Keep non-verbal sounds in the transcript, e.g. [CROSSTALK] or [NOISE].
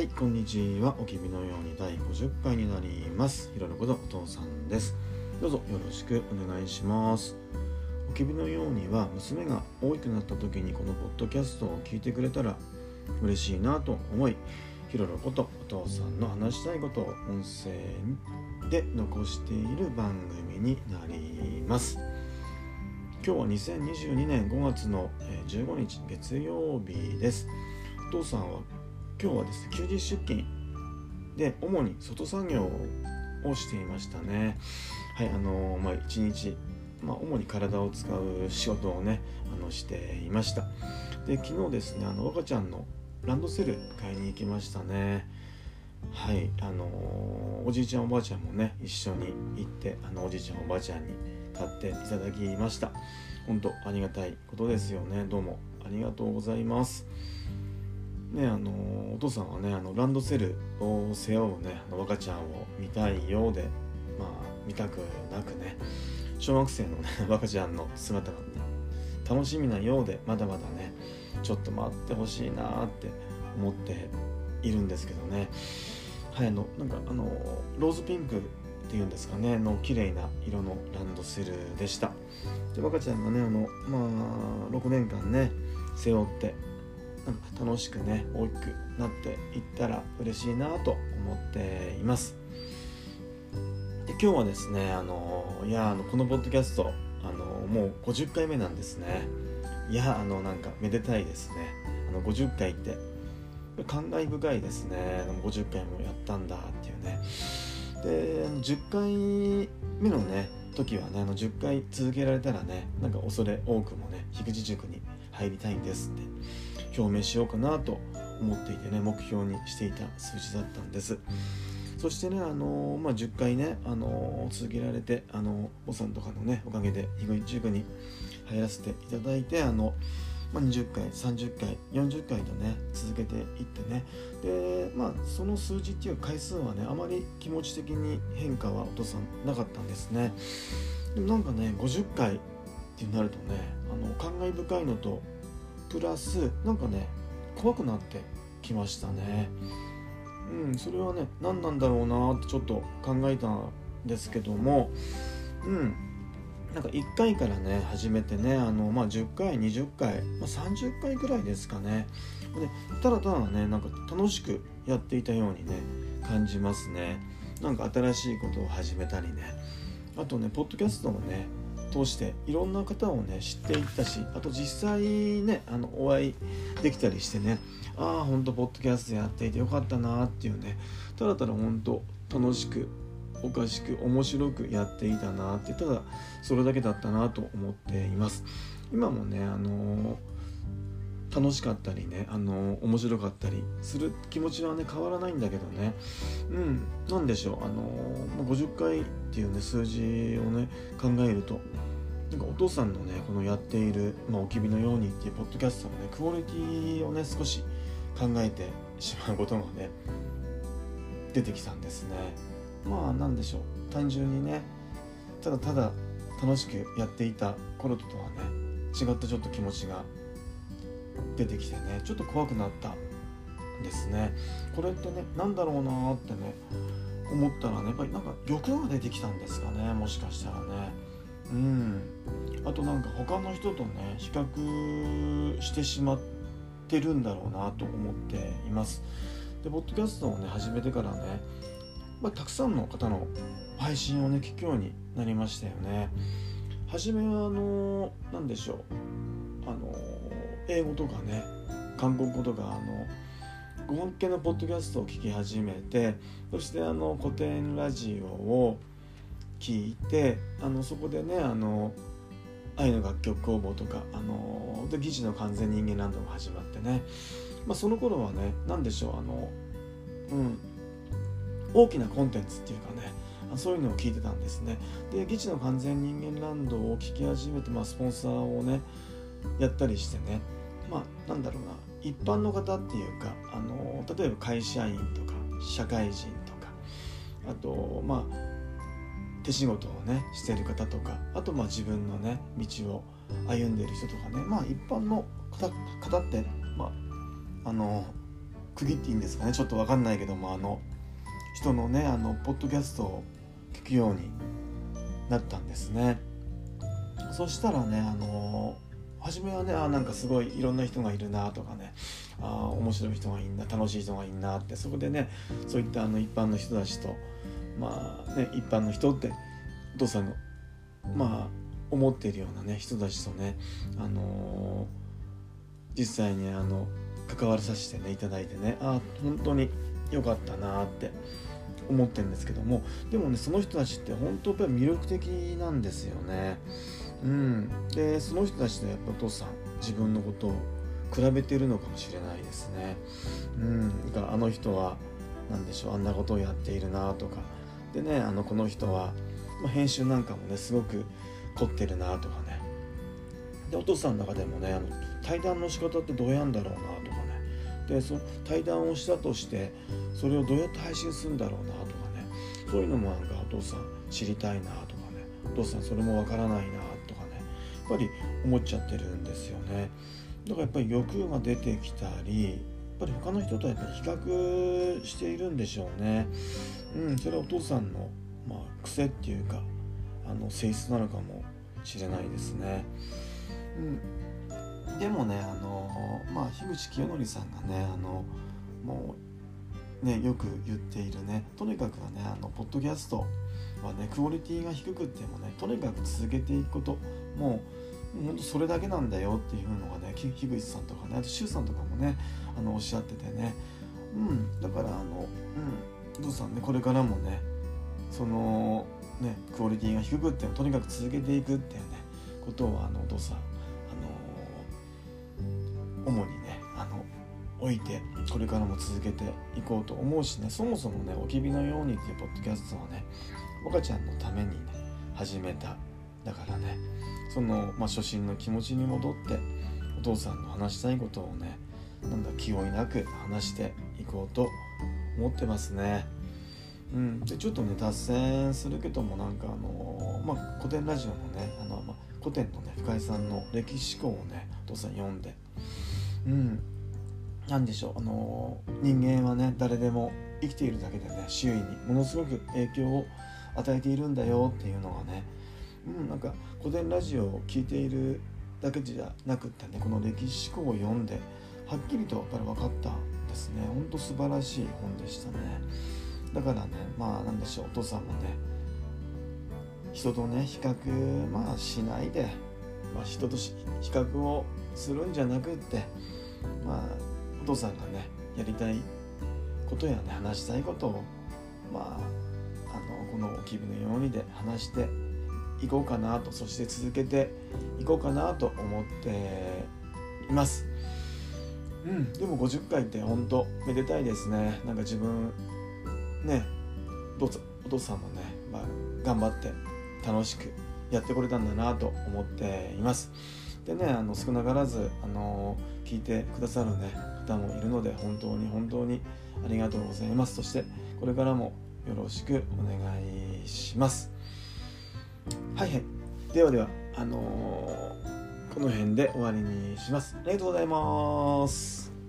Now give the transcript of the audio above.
はい、こんにちは。おきびのように第50回になります。ひろのことお父さんです。どうぞよろしくお願いします。おきびのようには娘が大きくなった時にこのポッドキャストを聞いてくれたら嬉しいなと思い、ひろのことお父さんの話したいことを音声で残している番組になります。今日は2022年5月のえ15日月曜日です。お父さんは今日はですね休日出勤。で主に外作業をしていましたね。はいあのまあ一日まあ主に体を使う仕事をねあのしていました。で昨日ですねあの若ちゃんのランドセル買いに行きましたね。はいあのおじいちゃんおばあちゃんもね一緒に行ってあのおじいちゃんおばあちゃんに買っていただきました。本当ありがたいことですよね。どうもありがとうございます。ねあのお父さんはねあのランドセルを背負うねあの若ちゃんを見たいようでまあ見たくなくね小学生のね [LAUGHS] 若ちゃんの姿が楽しみなようでまだまだねちょっと待ってほしいなって思っているんですけどね。はいあのなんかあのローズピンクっていうんですかねの綺麗な色のランドセルでした。で若ちゃんがねあのまあ6年間ね背負って楽しくね大きくなっていったら嬉しいなと思っています。で今日はですねあのいやあのこのポッドキャストあのもう50回目なんですね。いやあのなんかめでたいですね。あの50回って感慨深いですね。50回もやったんだっていうね。で10回目のね時はねあの10回続けられたらねなんか恐れ多くもね樋口塾に入りたいんですって。表明しようかなと思っていてね目標にしていた数字だったんです。そしてねあのまあ、10回ねあの続けられてあのおさんとかのねおかげで樋口塾に入らせていただいてあの、まあ、20回30回40回とね続けていってね。でまあその数字っていう回数はねあまり気持ち的に変化はお父さんなかったんですね。でもなんかね50回ってなるとねあの感慨深いのとプラスなんかね怖くなってきましたね。うんそれはね何なんだろうなってちょっと考えたんですけども。うんなんか1回からね始めてねあの、まあ、10回20回、まあ、30回ぐらいですかね。でただただねなんか楽しくやっていたようにね感じますね。なんか新しいことを始めたりね。あとねポッドキャストをね通していろんな方をね知っていったしあと実際ねあのお会いできたりしてねああほんとポッドキャストやっていてよかったなっていうねただただほんと楽しくおかしく面白くやっていたなってただそれだけだったなと思っています。今もねあの楽しかったりねあの面白かったりする気持ちはね変わらないんだけどね。うんなんでしょうあの50回っていうね数字をね考えるとなんかお父さんのねこのやっている「まあ、おきびのように」っていうポッドキャストのねクオリティをね少し考えて [LAUGHS] しまうことがね出てきたんですね。まあなんでしょう単純にねただただ楽しくやっていた頃ととはね違ったちょっと気持ちが出てきてねちょっと怖くなったんですね。これってね何だろうなーってね思ったらねやっぱりなんか欲が出てきたんですかねもしかしたらね。うん。あとなんか他の人とね比較してしまってるんだろうなと思っています。でポッドキャストをね始めてからね、まあ、たくさんの方の配信をね聞くようになりましたよね。初めはあの何でしょう。あの英語とかね韓国語とかあの語学系のポッドキャストを聞き始めてそしてあの古典ラジオを聞いてあのそこでねあの愛の楽曲工房とかあので議事の完全人間ランドが始まってね、まあ、その頃はね何でしょうあのうん大きなコンテンツっていうかねそういうのを聞いてたんですね。で議事の完全人間ランドを聞き始めて、まあ、スポンサーをねやったりしてね。なんだろうな一般の方っていうかあの例えば会社員とか社会人とかあとまあ手仕事をねしてる方とかあとまあ自分のね道を歩んでる人とかねまあ一般の方方ってまああの区切っていいんですかねちょっと分かんないけどもあの人のねあのポッドキャストを聞くようになったんですね。そしたらねあの初めはねあなんかすごいいろんな人がいるなとかねあ面白い人がいいな楽しい人がいいなってそこでねそういったあの一般の人たちとまあね一般の人ってお父さんがまあ思っているようなね人たちとねあのー、実際にあの関わらさせてねいただいてねあ本当に良かったなって思ってるんですけどもでもねその人たちって本当やっぱり魅力的なんですよね。うん、でその人たちとやっぱお父さん自分のことを比べてるのかもしれないですね。うん、だからあの人は何でしょうあんなことをやっているなとか。でねあのこの人は、まあ、編集なんかもねすごく凝ってるなとかね。でお父さんの中でもねあの対談の仕方ってどうやんだろうなとかね。でその対談をしたとしてそれをどうやって配信するんだろうなとかね。そういうのもなんかお父さん知りたいなとかね。お父さんそれもわからないなとか。ぱり思っちゃってるんですよね。だからやっぱり欲が出てきたりやっぱり他の人とやっぱり比較しているんでしょうね。うんそれはお父さんの、まあ、癖っていうかあの性質なのかもしれないですね。うん、でもねあの、まあ、樋口清則さんがねあのもうねよく言っているねとにかくはねあのポッドキャストはねクオリティが低くてもねとにかく続けていくこともう本当それだけなんだよっていうのがね樋口さんとかねあと周さんとかもねあのおっしゃっててね。うんだからあのうんお父さんねこれからもねそのね、クオリティが低くってもとにかく続けていくっていうねことをあのお父さん、あの主にねあの置いてこれからも続けていこうと思うしねそもそもね「おきびのように」っていうポッドキャストはね岡ちゃんのためにね始めただからねその、まあ、初心の気持ちに戻ってお父さんの話したいことをねなんだ気負いなく話していこうと思ってますね。うん、でちょっとね脱線するけどもなんかあのまあ古典ラジオのねあの、まあ、古典のね深井さんの歴史思考をねお父さん読んでうん何でしょうあの人間はね誰でも生きているだけでね周囲にものすごく影響を与えているんだよっていうのがね、うん、なんか古典ラジオを聴いているだけじゃなくってねこの歴史思考を読んではっきりとやっぱり分かったですねほんと素晴らしい本でしたね。だからねまあなんでしょうお父さんもね人とね比較まあしないで、まあ、人と比較をするんじゃなくってまあお父さんがねやりたいことやね話したいことをまあこの「おきびのように」で話していこうかなとそして続けていこうかなと思っています。うん、でも50回って本当めでたいですね。なんか自分ねお父さんもね、まあ、頑張って楽しくやってこれたんだなと思っています。でねあの少なからずあの聞いてくださるね方もいるので本当に本当にありがとうございます。そしてこれからもよろしくお願いします。はいはい。ではではあのー、この辺で終わりにします。ありがとうございます。